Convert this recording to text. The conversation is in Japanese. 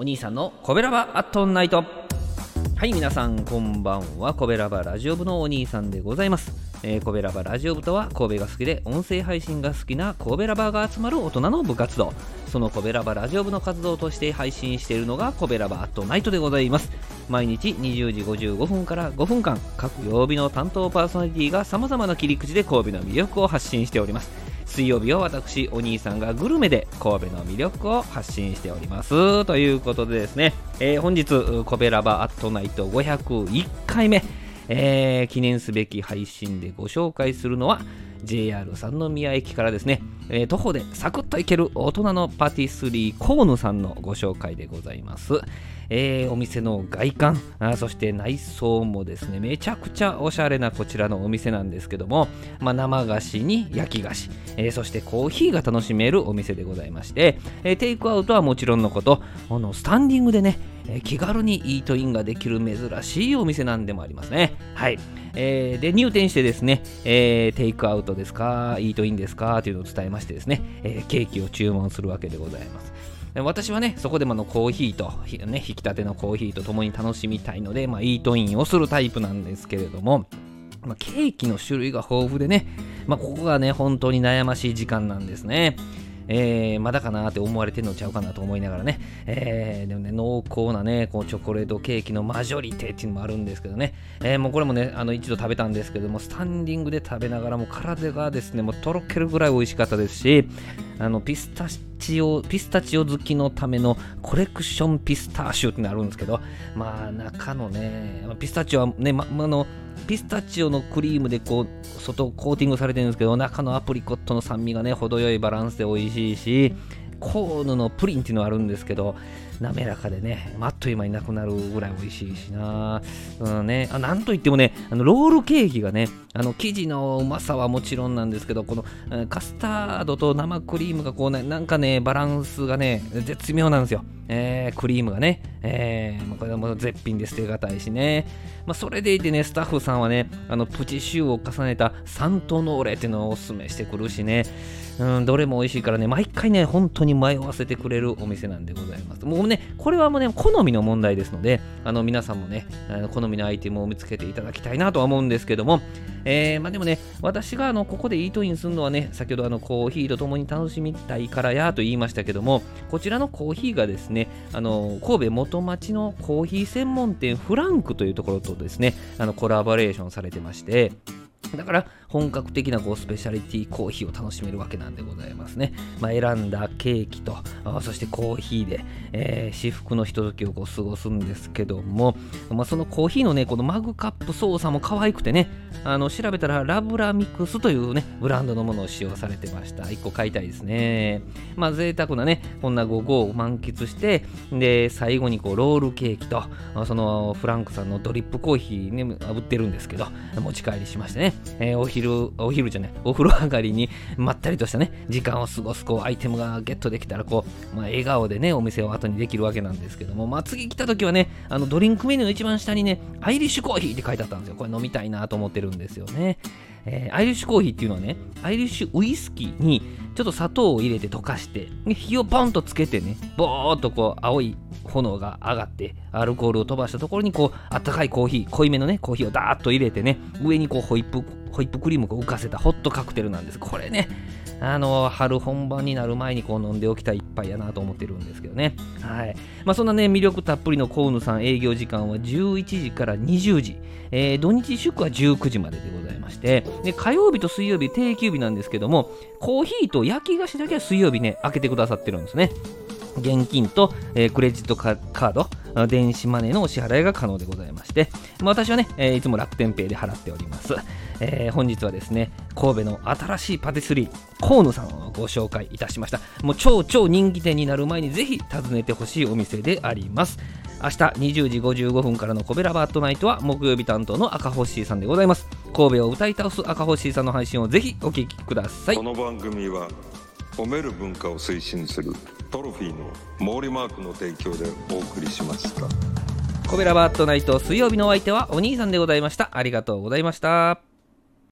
お兄さんのコベラバアットナイト。はい皆さんこんばんは。コベラバラジオ部のお兄さんでございます、えー、コベラバラジオ部とは神戸が好きで音声配信が好きな神戸ラバーが集まる大人の部活動。そのコベラバラジオ部の活動として配信しているのがコベラバアットナイトでございます。毎日20時55分から5分間各曜日の担当パーソナリティが様々な切り口で神戸の魅力を発信しております。水曜日は私お兄さんがグルメで神戸の魅力を発信しております。ということでですね、えー、本日コベラバアットナイト501回目、えー、記念すべき配信でご紹介するのは JR 三宮駅からですね、えー、徒歩でサクッと行ける大人のパティスリーコーヌさんのご紹介でございます。えー、お店の外観そして内装もですねめちゃくちゃおしゃれなこちらのお店なんですけども、まあ、生菓子に焼き菓子、えー、そしてコーヒーが楽しめるお店でございまして、え、テイクアウトはもちろんのことあのスタンディングでねえ気軽にイートインができる珍しいお店なんでもありますね。はい。えー、で、入店してですね、えー、テイクアウトですか、イートインですかというのを伝えましてですね、え、ケーキを注文するわけでございます。私はね、そこでものコーヒーと、ね、引き立てのコーヒーと共に楽しみたいので、まあ、イートインをするタイプなんですけれども、まあ、ケーキの種類が豊富でね、まあ、ここがね、本当に悩ましい時間なんですね。えー、まだかなって思われてんのちゃうかなと思いながらね、えー、でもね、濃厚なね、こうチョコレートケーキのマジョリテっていうのもあるんですけどね、えー、もうこれもね、あの一度食べたんですけども、スタンディングで食べながらも体がですね、もうとろけるぐらい美味しかったですし、あのピスタチオ、ピスタチオ好きのためのコレクションピスターシュってのあるんですけど、まあ中のね、ピスタチオはね、ま、あの、ピスタチオのクリームでこう外コーティングされてるんですけど中のアプリコットの酸味がね程よいバランスで美味しいしコーヌのプリンっていうのがあるんですけど滑らかでね、あっという間になくなるぐらい美味しいしな。うんね、あなんといってもね、あのロールケーキがね、あの生地のうまさはもちろんなんですけど、このカスタードと生クリームがこうね、なんかね、バランスがね、絶妙なんですよ。えー、クリームがね、えー、これも絶品で捨てがたいしね。まあ、それでいてね、スタッフさんはね、あのプチシューを重ねたサントノーレっていうのをおすすめしてくるしね、うん、どれも美味しいからね、毎回ね、本当に迷わせてくれるお店なんでございます。もうね、これはもうね、好みの問題ですので、あの皆さんもね、あの好みのアイテムを見つけていただきたいなとは思うんですけども、えー、まあ、でもね、私があのここでイートインするのはね、先ほどあのコーヒーと共に楽しみたいからやと言いましたけども、こちらのコーヒーがですね、あの神戸元町のコーヒー専門店フランクというところとですね、あのコラボレーションされてまして、だから本格的なこうスペシャリティコーヒーを楽しめるわけなんでございますね。まあ、選んだケーキと、そしてコーヒーで、えー、至福のひとときをこう過ごすんですけども、まあ、そのコーヒーのね、このマグカップ操作も可愛くてね、あの調べたらラブラミックスというね、ブランドのものを使用されてました。1個買いたいですね。まあ贅沢なね、こんな午後を満喫して、で、最後にこうロールケーキと、そのフランクさんのドリップコーヒーね、売ってるんですけど、持ち帰りしましてね、えー、お昼、お昼じゃない、お風呂上がりにまったりとしたね、時間を過ごすこうアイテムがゲットできたら、こう、まあ、笑顔でね、お店を後にできるわけなんですけども、まあ、次来た時はね、あのドリンクメニューの一番下にね、アイリッシュコーヒーって書いてあったんですよ。これ飲みたいなと思ってるんですよね。えー、アイリッシュコーヒーっていうのはね、アイリッシュウイスキーにちょっと砂糖を入れて溶かして、火をポンとつけてね、ボーっとこう青い炎が上がって、アルコールを飛ばしたところにこう、あったかいコーヒー、濃いめのね、コーヒーをダーッと入れてね、上にこうホイップ、ホイップクリームを浮かせたホットカクテルなんです。これね、あの、春本番になる前にこう飲んでおきたい一杯やなと思ってるんですけどね。はい。まあそんなね、魅力たっぷりのコウヌさん営業時間は11時から20時、えー、土日祝は19時まででございまして、で、火曜日と水曜日定休日なんですけども、コーヒーと焼き菓子だけは水曜日ね、開けてくださってるんですね。現金と、えー、クレジットカード、電子マネーのお支払いが可能でございまして、まあ、私はね、えー、いつも楽天ペイで払っております。えー、本日はですね、神戸の新しいパティスリー、河野さんをご紹介いたしました。もう超超人気店になる前にぜひ訪ねてほしいお店であります。明日20時55分からのコベラバットナイトは木曜日担当の赤星さんでございます。神戸を歌い倒す赤星さんの配信をぜひお聞きください。この番組は褒める文化を推進するトロフィーの毛利マークの提供でお送りしました。コベラバットナイト水曜日のお相手はお兄さんでございました。ありがとうございました。